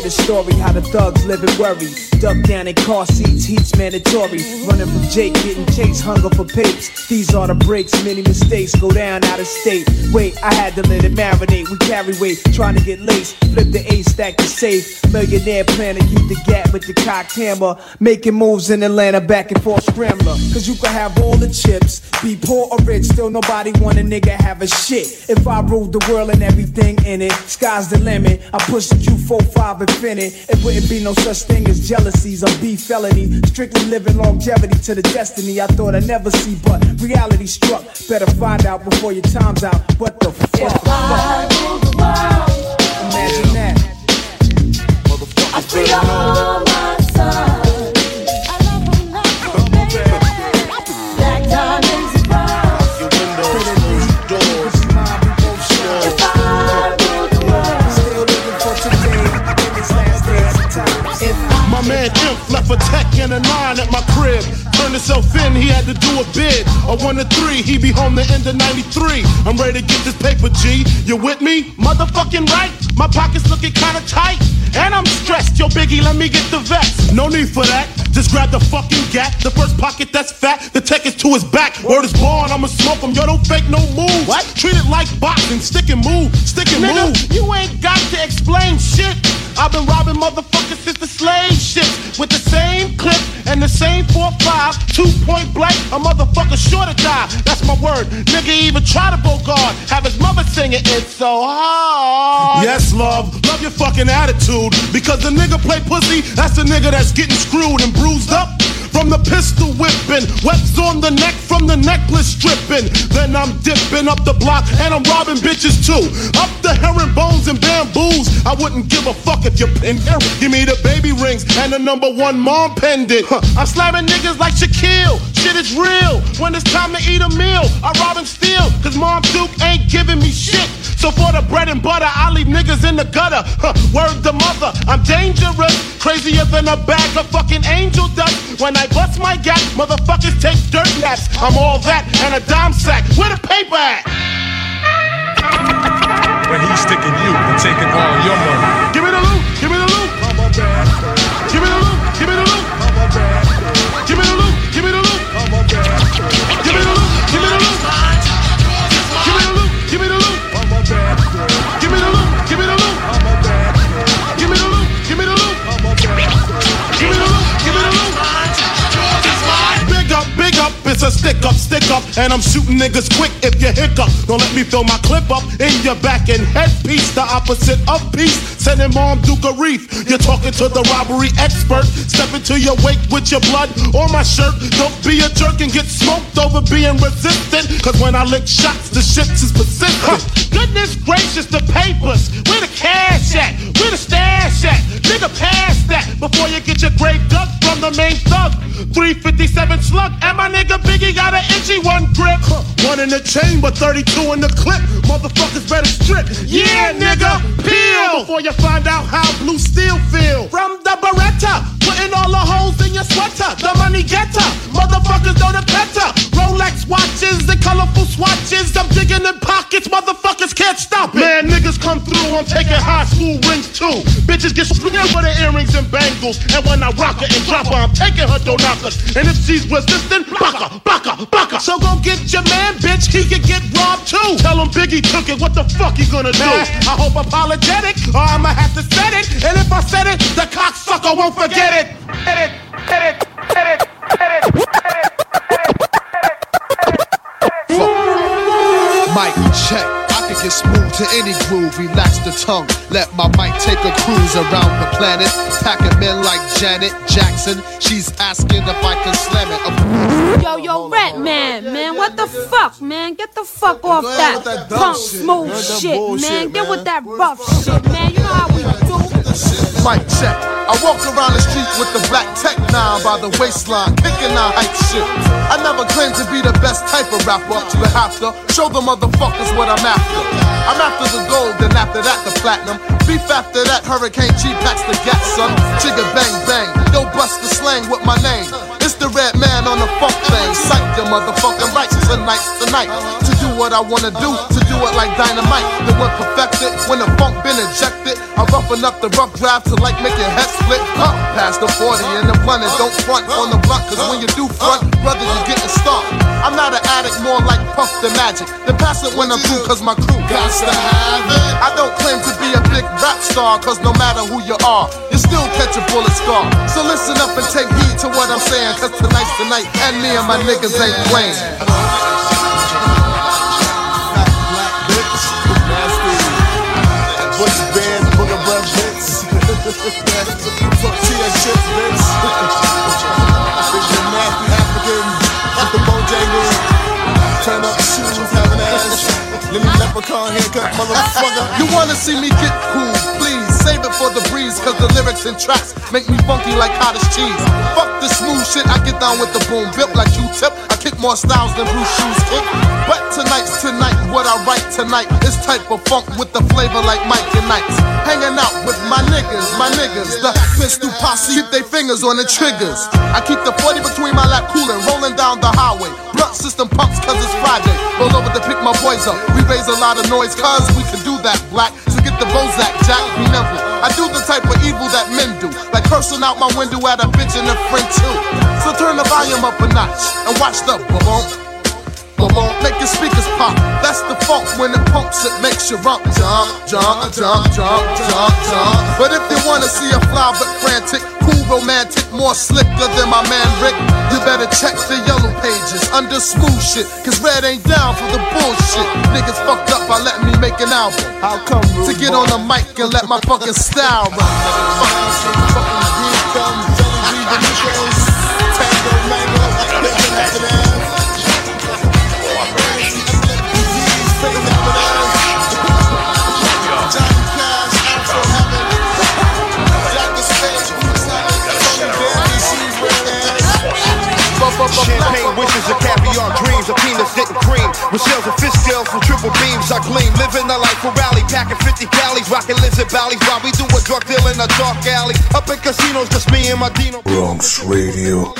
the story how the thugs live in worry. Duck down in car seats, heat's mandatory. Running from Jake, getting chased, hunger for papes. These are the breaks, many mistakes go down out of state. Wait, I had to let it marinate. We carry weight, trying to get laced. Flip the ace, stack the safe. Millionaire plan to keep the gap with the cocked hammer. Making moves in Atlanta, back and forth scrambler. Cause you can have all the chips, be poor or rich, still nobody want a nigga have a shit. If I ruled the world and everything in it, sky's the limit. I push the Q45 infinite. It wouldn't be no such thing as jealousies or beef felony. Strictly living longevity to the destiny I thought I'd never see, but reality struck. Better find out before your time's out. What the fuck? Imagine that. I free all my sons. Left a tech and a nine at my crib. Turned himself in, he had to do a bid. A one to three, he be home the end of 93. I'm ready to get this paper, G. You with me? Motherfucking right. My pockets looking kinda tight. And I'm stressed. Yo, Biggie, let me get the vest. No need for that. Just grab the fucking gap. The first pocket that's fat. The tech is to his back. Word is born, I'ma smoke him. Yo, don't fake no moves. What? Treat it like boxing. Stick and move. Stick and Nigga, move. You ain't got to explain shit. I've been robbing motherfuckers since the slave ships With the same clip and the same 4-5. Two point blank. A motherfucker sure to die. That's my word. Nigga even try to bogard. Have his mother singing It's so hard. Yes, love. Love your fucking attitude. Because the nigga play pussy, that's the nigga that's getting screwed and bruised up. From the pistol whipping, webs on the neck from the necklace stripping. Then I'm dipping up the block and I'm robbing bitches too. Up the herringbones and bamboos. I wouldn't give a fuck if you're in pin Give me the baby rings and the number one mom pendant. Huh, I'm slamming niggas like Shaquille. Shit is real. When it's time to eat a meal, I rob and steal. Cause Mom Duke ain't giving me shit. So for the bread and butter, I leave niggas in the gutter. Huh, word the mother, I'm dangerous. Crazier than a bag of fucking angel dust. When I bust my gap, motherfuckers take dirt naps. I'm all that and a dime sack. Where the paper at? But he's sticking you and taking all your money. A stick up, stick up, and I'm shooting niggas quick if you hiccup. Don't let me fill my clip up in your back and headpiece, the opposite of peace. Sending mom Duke a reef. You're talking to the robbery expert. Step into your wake with your blood on my shirt. Don't be a jerk and get smoked over being resistant. Cause when I lick shots, the shit is persistent. Goodness gracious, the papers. Where the cash at? Where the stash at? Nigga, pass that before you get your grave dug from the main thug. 357 slug, and my nigga Biggie got an itchy one grip. One in the chamber, 32 in the clip. Motherfuckers better strip. Yeah, nigga, peel before you find out how blue steel feel. From the Beretta, putting all the holes in your sweater. The money getter, motherfuckers know the better. Rolex watches, the colorful swatches. I'm digging in pockets, motherfuckers can't stop it. Man, niggas come through, I'm taking high school rings too. Bitches get swinging for the earrings and bangles. And when I rock her and drop her, I'm taking her door knockers. And if she's resistant, baka, baka, baka. So go get your man, bitch, he could get robbed too. Tell him Biggie took it, what the fuck he gonna do? I hope apologetic, or I'ma have to set it. And if I said it, the cocksucker won't forget it. Hit it, hit it, hit it. Mic check. I can get smooth to any groove. Relax the tongue. Let my mic take a cruise around the planet. Packing men like Janet Jackson. She's asking if I can slam it. Yo, yo, Rat Man, man, what the fuck, man? Get the fuck off that, that punk shit, smooth man, that shit, man. Get with that rough shit, we do. Mic check. I walk around the street with the black tech nine by the waistline, kicking out hype shit. I never claimed to be the best type of rapper, but have to show the motherfuckers what I'm after. I'm after the gold, then after that the platinum. Beef after that, Hurricane G packs the gas, son. Chigga bang bang, yo bust the slang with my name. It's the Redman on the funk thing. Psych the motherfucking right tonight, tonight. What I wanna do, to do it like dynamite. The word perfected, when the funk been ejected. I roughen up the rough draft to like make your head split. Huh, past the 40 and the and don't front on the blunt. Cause when you do front, brother, you getting stomped. I'm not an addict, more like Puff the Magic. Then pass it when I'm through, cause my crew got to have it. I don't claim to be a big rap star, cause no matter who you are, you still catch a bullet scar. So listen up and take heed to what I'm saying, cause tonight's the night, and me and my niggas ain't playing. Chips, bitch. Big the nasty African, the bojangle. Turn up shoes, having ass. Lily leprechaun haircut, motherfucker. You wanna see me get cool? Please save it for the breeze, cause the lyrics and tracks make me funky like cottage cheese. Fuck the smooth shit, I get down with the boom, built like you tip. I kick more styles than Bruce Shoes kick. But tonight's tonight, what I write tonight is type of funk with the flavor like Mike and Knights. Hanging out with my niggas, my niggas, the pistol posse, keep their fingers on the triggers. I keep the 40 between my lap cooling, rolling down the highway. Blunt system pumps cause it's Friday. Roll over pick my boys up. We raise a lot of noise cause we can do that black. So get the Bozak, Jack, we never. I do the type of evil that men do. Like cursing out my window at a bitch and a friend too. So turn the volume up a notch and watch the boom. Boom, make your speakers pop. That's the funk when it pumps, it makes you rump, jump, jump, jump, jump, jump, jump. But if you wanna see a fly but frantic, cool, romantic, more slicker than my man Rick, you better check the yellow pages under smooth shit. Cause red ain't down for the bullshit. Niggas fucked up by letting me make an album. How come? To get on the mic and let my fucking style run. Champagne wishes of caviar dreams of peanuts didn't cream. With shells of fish scales from triple beams, I gleam. Living the life for rally, packing 50 calories, rocking lizard valleys while we do a drug deal in a dark alley. Up in casinos, just me and my Dino. Bronx Radio,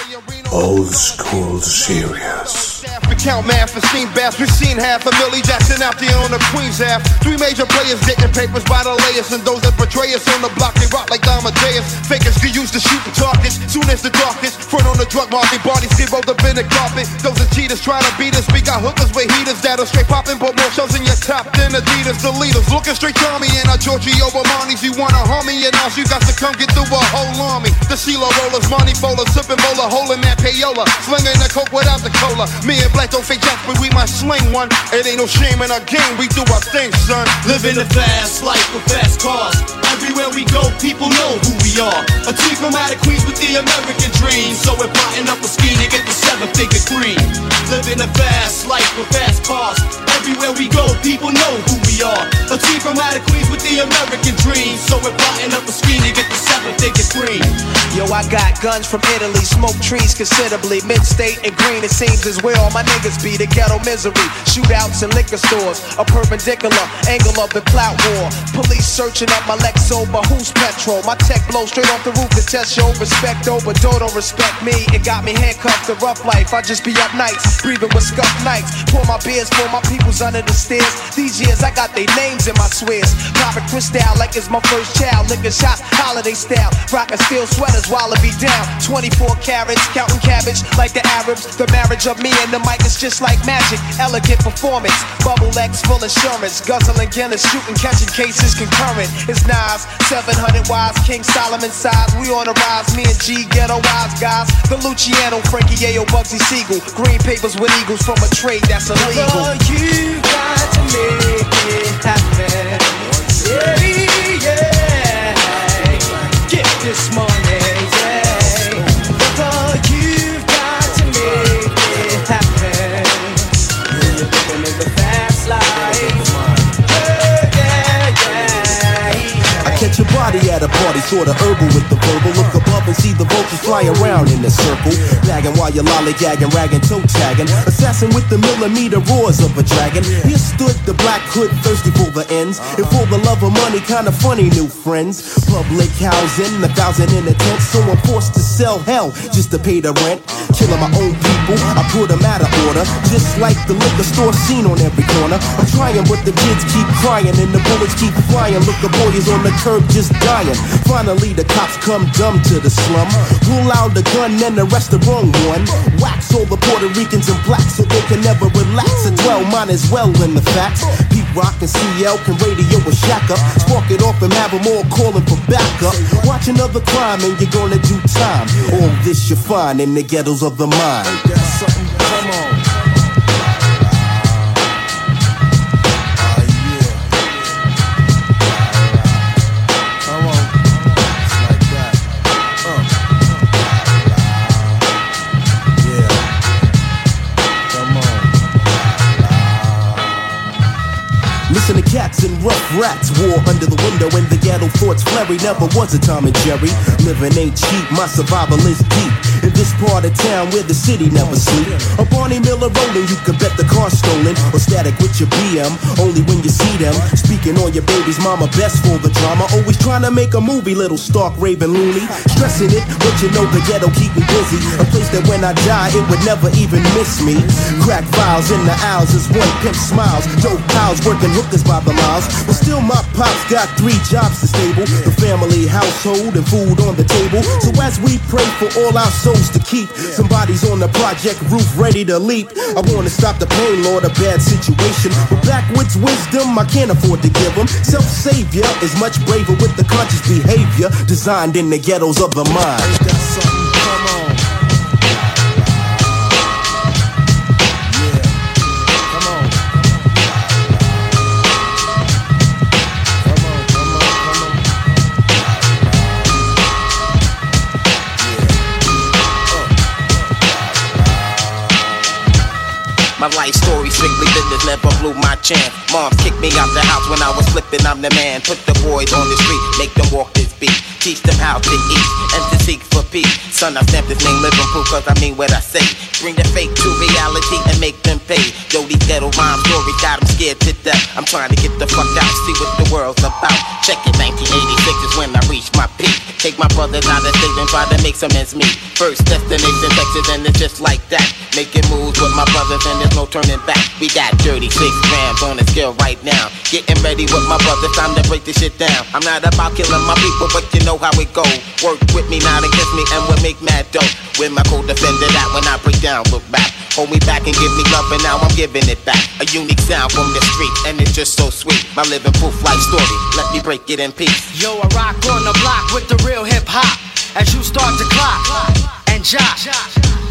old school serious. We count math and steam baths. We've seen half a Millie Jackson out there on the Queen's half. Three major players getting papers by the layers, and those that betray us on the block, they rock like Amadeus. Fakers get used to shoot the targets. Soon as the darkest, front on the drug market, bodies get rolled up in the carpet. Those are cheaters trying to beat us. We got hookers with heaters that'll straight poppin', but more shells in your top than Adidas. The leaders looking straight to me and our Giorgio Armani's. You wanna harm and now you got to come get through a whole army. The CeeLo rollers, money bowlers, sipping bowler, holding that payola, slinging the coke without the cola. Me and Black don't fake jacks, but we might sling one. It ain't no shame in our game, we do our thing, son. Living the fast life with fast cars. Everywhere we go, people know who we are. A team from out of Queens with the American dream. So we're plotting up a scheme to get the seven figure green. Living a fast life with fast cars. Everywhere we go, people know who we are. A team from out of Queens with the American dream. So we're plotting up a scheme to get the seven figure green. Yo, I got guns from Italy, smoke trees considerably. Mid-state and green, it seems is where all my niggas be. The ghetto misery, shootouts in liquor stores, a perpendicular angle of the clout war. Police searching up my Lexo, but who's petrol? My tech blow straight off the roof to test your respect, oh, but don't, respect me. It got me handcuffed to rough life. I just be up nights, breathing with scuff nights. Pour my beers for my peoples under the stairs. These years I got their names in my swears. Popping crystal like it's my first child. Liquor shots, holiday style. Rockin' steel sweaters while be down. 24 carats, counting cabbage like the Arabs. The marriage of me and the mic is just like magic. Elegant performance, bubble X full assurance. Guzzling Guinness, shooting, catching cases concurrent. It's Nas, 700 wise, King Solomon size. We on the rise, me and G, ghetto wise guys. The Luciano, Frankie Ayo, Bugsy Siegel. Green papers with eagles from a trade that's illegal. Oh, you got to make it happen. Yeah, a party, sorta herbal with the verbal. Look above and see the vultures fly around in a circle. Bagging while you're lollygagging, ragging, toe tagging. Assassin with the millimeter roars of a dragon. Here stood the black hood, thirsty for the ends. And for the love of money, kinda funny, new friends. Public housing, a thousand in a tent. So I'm forced to sell hell just to pay the rent. Killing my own people, I put them out of order. Just like the liquor store scene on every corner. I'm trying, but the kids keep crying and the bullets keep flying. Look, the boy is on the curb just dying. Finally, the cops come dumb to the slum. Pull out the gun and arrest the wrong one. Wax all the Puerto Ricans and blacks so they can never relax. And dwell, mine as well in the facts. Pete Rock and CL can radio a shack up. Spark it off and have them all calling for backup. Watch another crime and you're gonna do time. All this you find in the ghettos of the mind. In rough rats. War under the window in the ghetto thoughts flurry. Never was a Tom and Jerry. Living ain't cheap, my survival is deep. In this part of town where the city never sleep. A Barney Miller rolling, you can bet the car's stolen. Or static with your BM, only when you see them. Speaking on your baby's mama, best for the drama. Always trying to make a movie, little Stark, Raven, Looney. Stressing it, but you know the ghetto keep me busy. A place that when I die, it would never even miss me. Crack files in the aisles as one pimp smiles. Dope pals working hookers by the miles. But still, my pops got three jobs to stable. The family, household, and food on the table. So as we pray for all our souls to keep, somebody's on the project roof ready to leap. I wanna stop the pain, Lord, a bad situation. But backwoods wisdom, I can't afford to give them. Self savior is much braver with the conscious behavior designed in the ghettos of the mind. My life story strictly business never blew my chance. Mom kicked me out the house when I was flipping, I'm the man. Put the boys on the street, make them walk this beat. Teach them how to eat and to seek for peace. Son, I stamp this name living proof cause I mean what I say. Bring the fake to reality and make them pay. Yo, these ghetto rhyme stories got them scared to death. I'm trying to get the fuck out, see what the world's about. Check it, 1986 is when I reach my peak. Take my brothers out of state and try to make some ends meet. First destination Texas and it's just like that. Making moves with my brothers and there's no turning back. We got 36 grams on the scale right now. Getting ready with my brothers, time to break this shit down. I'm not about killing my people, but you know how it go. Work with me, not against me, and we'll make mad dough. With my co-defender that when I break down, look back. Hold me back and give me love, and now I'm giving it back. A unique sound from the street, and it's just so sweet. My living proof life story, let me break it in peace. Yo, I rock on the block with the real hip hop. As you start to clock and jock.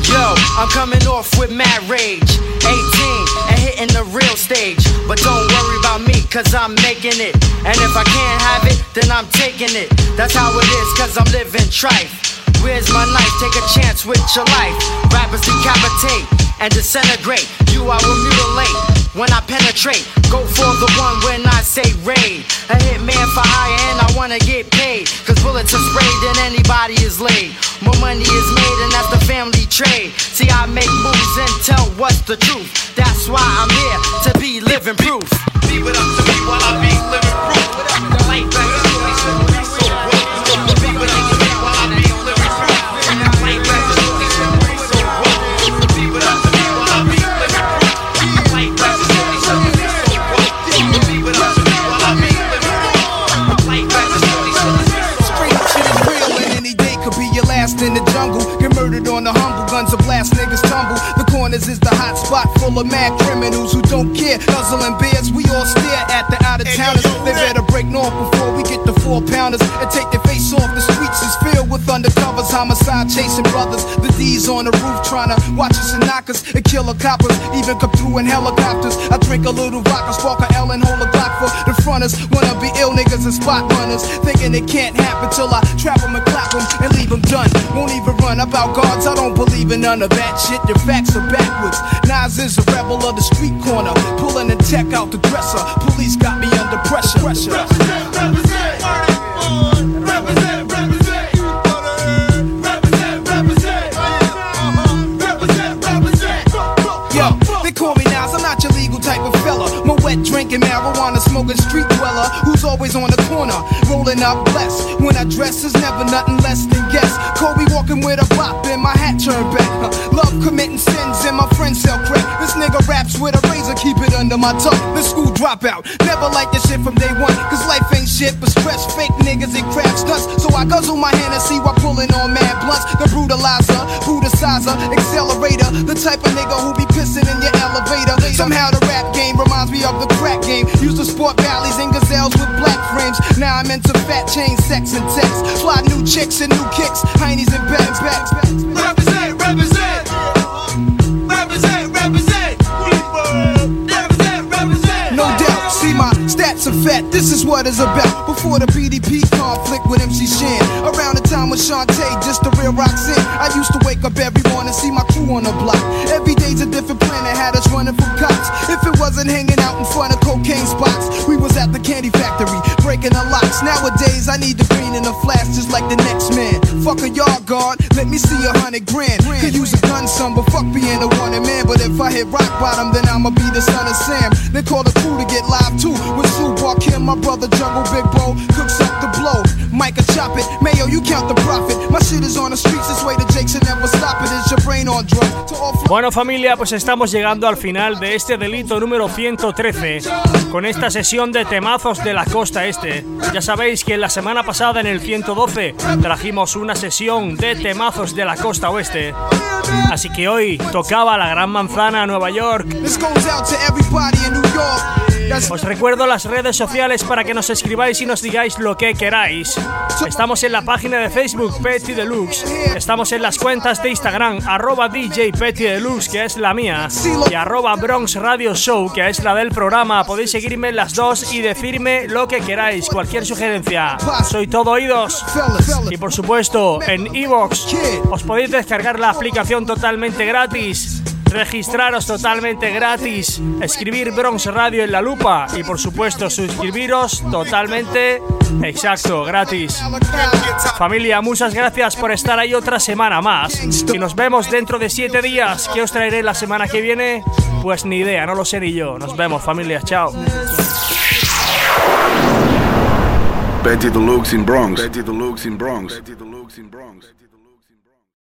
Yo, I'm coming off with mad rage. 18 and hitting the real stage. But don't worry about me, cause I'm making it. And if I can't have it, then I'm taking it. That's how it is, cause I'm living trife. Where's my knife? Take a chance with your life. Rappers decapitate and disintegrate. You I will mutilate when I penetrate. Go for the one when I say raid. A hitman for hire and I wanna get paid. Cause bullets are sprayed and anybody is laid. More money is made and that's the family trade. See, I make moves and tell what's the truth. That's why I'm here to be living proof. To me while I be living proof. Hot spot full of mad criminals who don't care. Nuzzling beers, we all stare at the out of towners. They better break north before we get the four pounders and take with undercovers, homicide chasing brothers. The D's on the roof trying to watch us and knock us and kill coppers. Even come through in helicopters. I drink a little vodka, spark a L and hold a Glock for the fronters. Wanna be ill niggas and spot runners. Thinking it can't happen till I trap them and clap them and leave them done. Won't even run about guards, I don't believe in none of that shit. Your facts are backwards. Nas is a rebel of the street corner. Pulling the tech out the dresser. Police got me under pressure. pressure. Street always on the corner, rolling up blessed. When I dress is never nothing less than guess. Kobe walking with a bop and my hat turned back. Huh. Love committing sins and my friends sell crack. This nigga raps with a razor, keep it under my tongue. The school dropout, never like this shit from day one. Cause life ain't shit but stress, fake niggas and crab stunts. So I guzzle my hand and see why pulling on mad blunts. The brutalizer, brutalizer, accelerator. The type of nigga who be pissing in your elevator. Somehow the rap game reminds me of the crack game. Used to sport valleys and gazelles with black frames. Now I'm into fat chain, sex and text. Fly new chicks and new kicks, heinies and bags, bags. Represent, represent. Represent, see my stats are fat. This is what it's about. Before the BDP conflict with MC Shan. Around the time with Shantae, just the real in. I used to wake up every morning, see my crew on the block. Every day's a different planet, had us running from cops. If it wasn't hanging out in front of cocaine spots, we was at the candy factory. breaking the locks. Nowadays, I need the green in the flash just like the next man. Fuck a yard guard, let me see a hundred grand. Could use a gun, some, but fuck being a wanted man. But if I hit rock bottom, then I'ma be the son of Sam. Then call the crew to get live too. With Kim, my brother Jungle Big Bro, cooks up the blow. Micah chop it, Mayo, you count the profit. My shit is on the streets, this way the never stop it. Is your brain on drugs? Bueno familia, pues estamos llegando al final de este delito número 113 con esta sesión de temazos de la costa este. Ya sabéis que la semana pasada en el 112 trajimos una sesión de temazos de la costa oeste. Así que hoy tocaba la Gran Manzana, Nueva York. Os recuerdo las redes sociales para que nos escribáis y nos digáis lo que queráis. Estamos en la página de Facebook Petty Deluxe. Estamos en las cuentas de Instagram arroba DJ Petty Deluxe, que es la mía, y arroba Bronx Radio Show, que es la del programa. Podéis seguirme en las dos y decirme lo que queráis, cualquier sugerencia. Soy todo oídos. Y por supuesto, en Evox os podéis descargar la aplicación totalmente gratis registraros totalmente gratis, escribir Bronx Radio en la lupa y por supuesto suscribiros totalmente exacto, gratis. Familia, muchas gracias por estar ahí otra semana más y nos vemos dentro de siete días. ¿Qué os traeré la semana que viene? Pues ni idea, no lo sé ni yo. Nos vemos familia, chao. Betty Deluxe in Bronx. Betty Deluxe in Bronx. Betty Deluxe in Bronx.